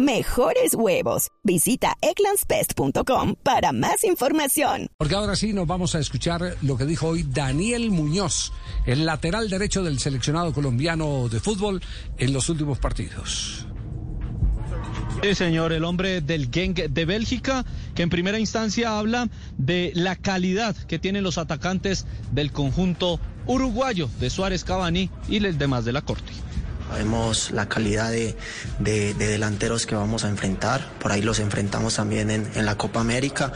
mejores huevos. Visita eclanspest.com para más información. Porque ahora sí nos vamos a escuchar lo que dijo hoy Daniel Muñoz, el lateral derecho del seleccionado colombiano de fútbol en los últimos partidos. Sí, señor, el hombre del Genk de Bélgica, que en primera instancia habla de la calidad que tienen los atacantes del conjunto uruguayo de Suárez Cavani y los demás de la corte. Sabemos la calidad de, delanteros que vamos a enfrentar. Por ahí los enfrentamos también en, la Copa América.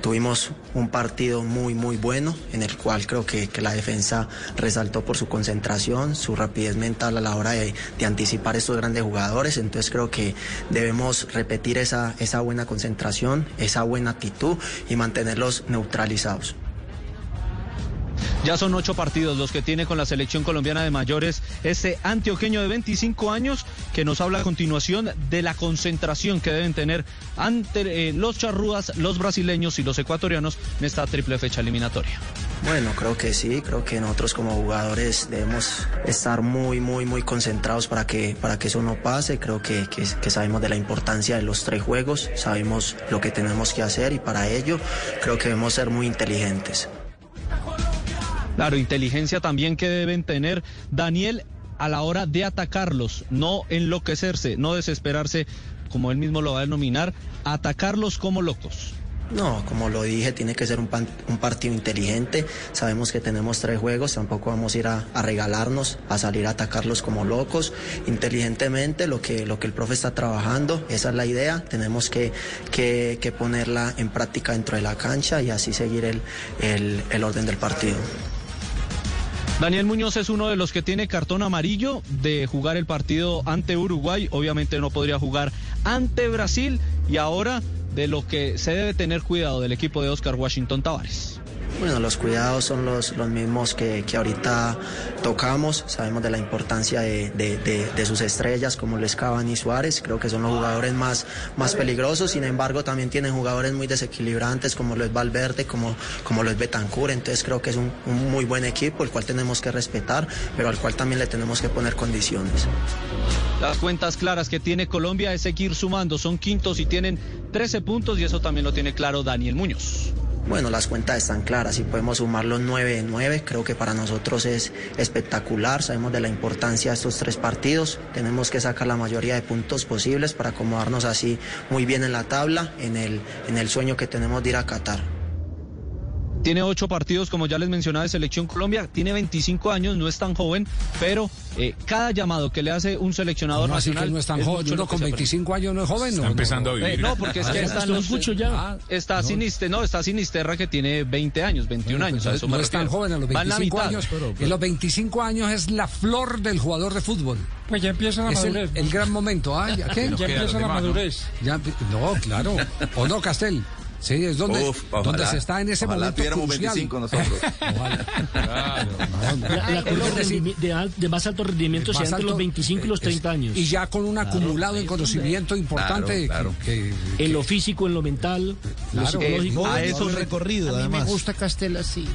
Tuvimos un partido muy, muy bueno en el cual creo que, la defensa resaltó por su concentración, su rapidez mental a la hora de, anticipar estos grandes jugadores. Entonces creo que debemos repetir esa, esa buena concentración, esa buena actitud y mantenerlos neutralizados. Ya son ocho partidos los que tiene con la selección colombiana de mayores este antioqueño de 25 años que nos habla a continuación de la concentración que deben tener ante eh, los charrúas, los brasileños y los ecuatorianos en esta triple fecha eliminatoria. Bueno, creo que sí, creo que nosotros como jugadores debemos estar muy, muy, muy concentrados para que, para que eso no pase. Creo que, que sabemos de la importancia de los tres juegos, sabemos lo que tenemos que hacer y para ello creo que debemos ser muy inteligentes. Claro, inteligencia también que deben tener Daniel a la hora de atacarlos, no enloquecerse, no desesperarse, como él mismo lo va a denominar, atacarlos como locos. No, como lo dije, tiene que ser un, partido inteligente. Sabemos que tenemos tres juegos, tampoco vamos a ir a, regalarnos, a salir a atacarlos como locos. Inteligentemente, lo que, lo que el profe está trabajando, esa es la idea. Tenemos que, que, ponerla en práctica dentro de la cancha y así seguir el orden del partido. Daniel Muñoz es uno de los que tiene cartón amarillo de jugar el partido ante Uruguay. Obviamente no podría jugar ante Brasil y ahora de lo que se debe tener cuidado del equipo de Oscar Washington Tavares. Bueno, los cuidados son los, los mismos que, que ahorita tocamos. Sabemos de la importancia de, de, sus estrellas como Les Cavani y Suárez. Creo que son los jugadores más, más peligrosos. Sin embargo, también tienen jugadores muy desequilibrantes como lo es Valverde, como, como lo es Betancourt. Entonces creo que es un muy buen equipo, el cual tenemos que respetar, pero al cual también le tenemos que poner condiciones. Las cuentas claras que tiene Colombia es seguir sumando. Son quintos y tienen 13 puntos y eso también lo tiene claro Daniel Muñoz. Bueno, las cuentas están claras y podemos sumar los 9 de 9. Creo que para nosotros es espectacular. Sabemos de la importancia de estos tres partidos. Tenemos que sacar la mayoría de puntos posibles para acomodarnos así muy bien en la tabla, en el, en el sueño que tenemos de ir a Qatar. Tiene ocho partidos, como ya les mencionaba, de Selección Colombia. Tiene 25 años, no es tan joven, pero eh, cada llamado que le hace un seleccionador no, nacional. no es tan joven, uno con 25 años no es joven. Está empezando a vivir. Eh, no, porque es que está, mucho ya. Ah, está, Sinisterra, no, está Sinisterra que tiene 20 años, 21 años. a eso no es tan joven, a los 25 años. Pero, En los 25 años es la flor del jugador de fútbol. Pues ya empieza la madurez. El, gran momento. ¿ah? ¿Qué? Ya, empieza la madurez. Ya, no, claro. ¿O no, Castel? Sí, es donde, donde se está en ese momento tuviéramos crucial. 25 nosotros. Claro. La, curva de, más alto rendimiento se entre los 25 y los 30 años. Y ya con un acumulado en conocimiento importante. Claro, que, en lo físico, en lo mental, lo psicológico. a eso recorrido, a mí me gusta Castela así.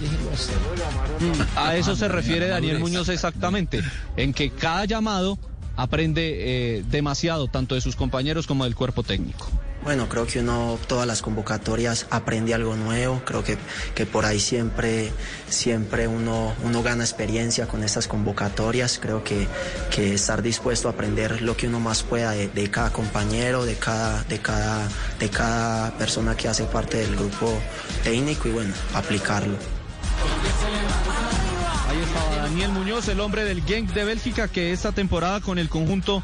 A eso se refiere Daniel Muñoz exactamente, en que cada llamado aprende eh, demasiado, tanto de sus compañeros como del cuerpo técnico. Bueno, creo que uno todas las convocatorias aprende algo nuevo, creo que, que por ahí siempre, siempre uno, uno gana experiencia con estas convocatorias, creo que, que estar dispuesto a aprender lo que uno más pueda de, cada compañero, de cada, de, cada, de cada persona que hace parte del grupo técnico y bueno, aplicarlo. Ahí estaba Daniel Muñoz, el hombre del Genk de Bélgica, que esta temporada con el conjunto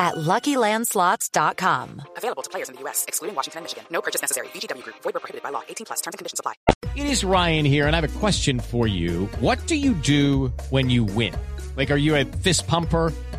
at LuckyLandSlots.com. Available to players in the U.S., excluding Washington and Michigan. No purchase necessary. VGW Group. Void were prohibited by law. 18 plus. Terms and conditions apply. It is Ryan here, and I have a question for you. What do you do when you win? Like, are you a fist pumper?